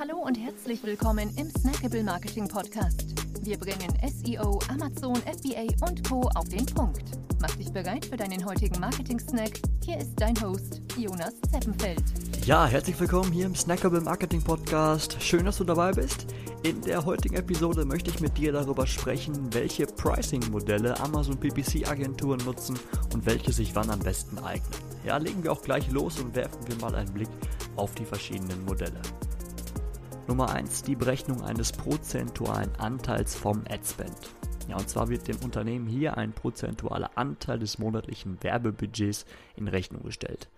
Hallo und herzlich willkommen im Snackable Marketing Podcast. Wir bringen SEO, Amazon, FBA und Co. auf den Punkt. Mach dich bereit für deinen heutigen Marketing-Snack. Hier ist dein Host, Jonas Zeppenfeld. Ja, herzlich willkommen hier im Snackable Marketing Podcast. Schön, dass du dabei bist. In der heutigen Episode möchte ich mit dir darüber sprechen, welche Pricing-Modelle Amazon PPC-Agenturen nutzen und welche sich wann am besten eignen. Ja, legen wir auch gleich los und werfen wir mal einen Blick auf die verschiedenen Modelle. Nummer 1, die Berechnung eines prozentualen Anteils vom Adspend. Ja, und zwar wird dem Unternehmen hier ein prozentualer Anteil des monatlichen Werbebudgets in Rechnung gestellt.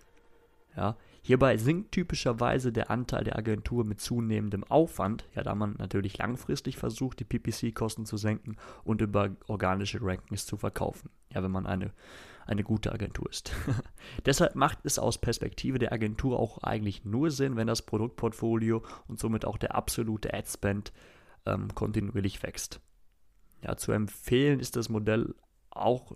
Ja, hierbei sinkt typischerweise der Anteil der Agentur mit zunehmendem Aufwand, ja, da man natürlich langfristig versucht, die PPC-Kosten zu senken und über organische Rankings zu verkaufen. Ja, wenn man eine eine gute Agentur ist. Deshalb macht es aus Perspektive der Agentur auch eigentlich nur Sinn, wenn das Produktportfolio und somit auch der absolute Ad-Spend ähm, kontinuierlich wächst. Ja, zu empfehlen ist das Modell auch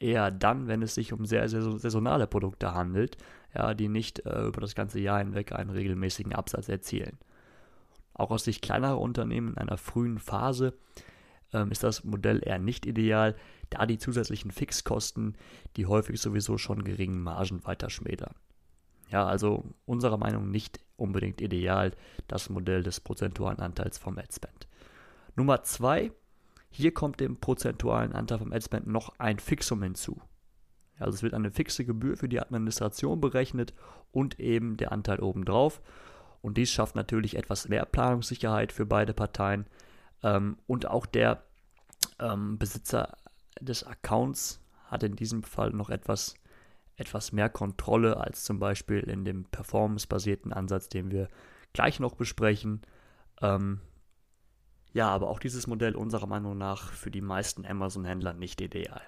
eher dann, wenn es sich um sehr, sehr saisonale Produkte handelt, ja, die nicht äh, über das ganze Jahr hinweg einen regelmäßigen Absatz erzielen. Auch aus Sicht kleinerer Unternehmen in einer frühen Phase ähm, ist das Modell eher nicht ideal, da die zusätzlichen Fixkosten die häufig sowieso schon geringen Margen weiter schmälern. Ja, also unserer Meinung nicht unbedingt ideal, das Modell des prozentualen Anteils vom Adspend. Nummer zwei, hier kommt dem prozentualen Anteil vom Adspend noch ein Fixum hinzu. Also es wird eine fixe Gebühr für die Administration berechnet und eben der Anteil obendrauf. Und dies schafft natürlich etwas mehr Planungssicherheit für beide Parteien. Ähm, und auch der ähm, Besitzer des Accounts hat in diesem Fall noch etwas, etwas mehr Kontrolle als zum Beispiel in dem performance-basierten Ansatz, den wir gleich noch besprechen. Ähm, ja, aber auch dieses Modell unserer Meinung nach für die meisten Amazon-Händler nicht ideal.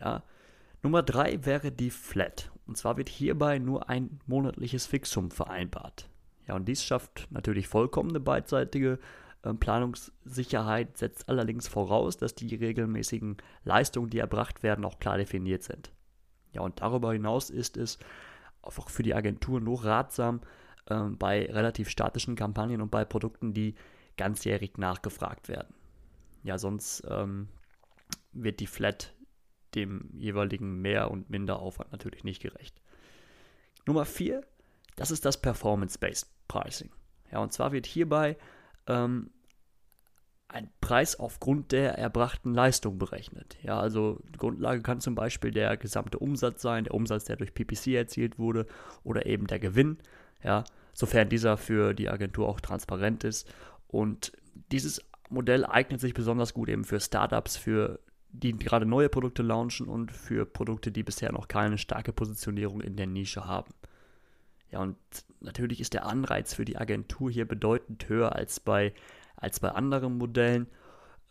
Ja. Nummer drei wäre die Flat. Und zwar wird hierbei nur ein monatliches Fixum vereinbart. Ja, und dies schafft natürlich vollkommene beidseitige ähm, Planungssicherheit setzt allerdings voraus, dass die regelmäßigen Leistungen, die erbracht werden, auch klar definiert sind. Ja, und darüber hinaus ist es auch für die Agentur nur ratsam, ähm, bei relativ statischen Kampagnen und bei Produkten, die ganzjährig nachgefragt werden. Ja, sonst ähm, wird die Flat dem jeweiligen Mehr- und Minderaufwand natürlich nicht gerecht. Nummer 4, das ist das Performance-Based Pricing. Ja, und zwar wird hierbei ähm, ein Preis aufgrund der erbrachten Leistung berechnet. Ja, also die Grundlage kann zum Beispiel der gesamte Umsatz sein, der Umsatz, der durch PPC erzielt wurde, oder eben der Gewinn, ja, sofern dieser für die Agentur auch transparent ist. Und dieses Modell eignet sich besonders gut eben für Startups, für die gerade neue Produkte launchen und für Produkte, die bisher noch keine starke Positionierung in der Nische haben. Ja, und natürlich ist der Anreiz für die Agentur hier bedeutend höher als bei, als bei anderen Modellen.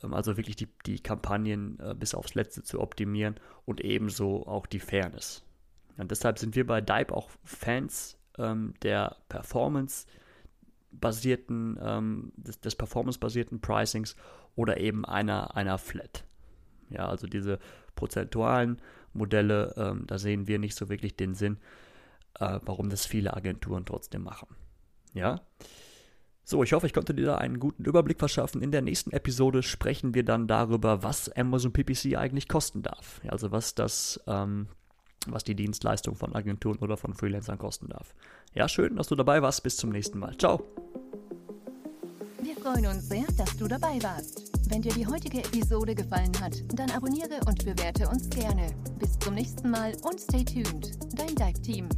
Ähm, also wirklich die, die Kampagnen äh, bis aufs Letzte zu optimieren und ebenso auch die Fairness. Und deshalb sind wir bei Dive auch Fans ähm, der Performance basierten, ähm, des, des performance-basierten Pricings oder eben einer, einer Flat. Ja, also diese prozentualen Modelle, ähm, da sehen wir nicht so wirklich den Sinn, äh, warum das viele Agenturen trotzdem machen. Ja. So, ich hoffe, ich konnte dir da einen guten Überblick verschaffen. In der nächsten Episode sprechen wir dann darüber, was Amazon PPC eigentlich kosten darf. Also was das, ähm, was die Dienstleistung von Agenturen oder von Freelancern kosten darf. Ja, schön, dass du dabei warst. Bis zum nächsten Mal. Ciao. Wir freuen uns sehr, dass du dabei warst. Wenn dir die heutige Episode gefallen hat, dann abonniere und bewerte uns gerne. Bis zum nächsten Mal und stay tuned. Dein Dive Team.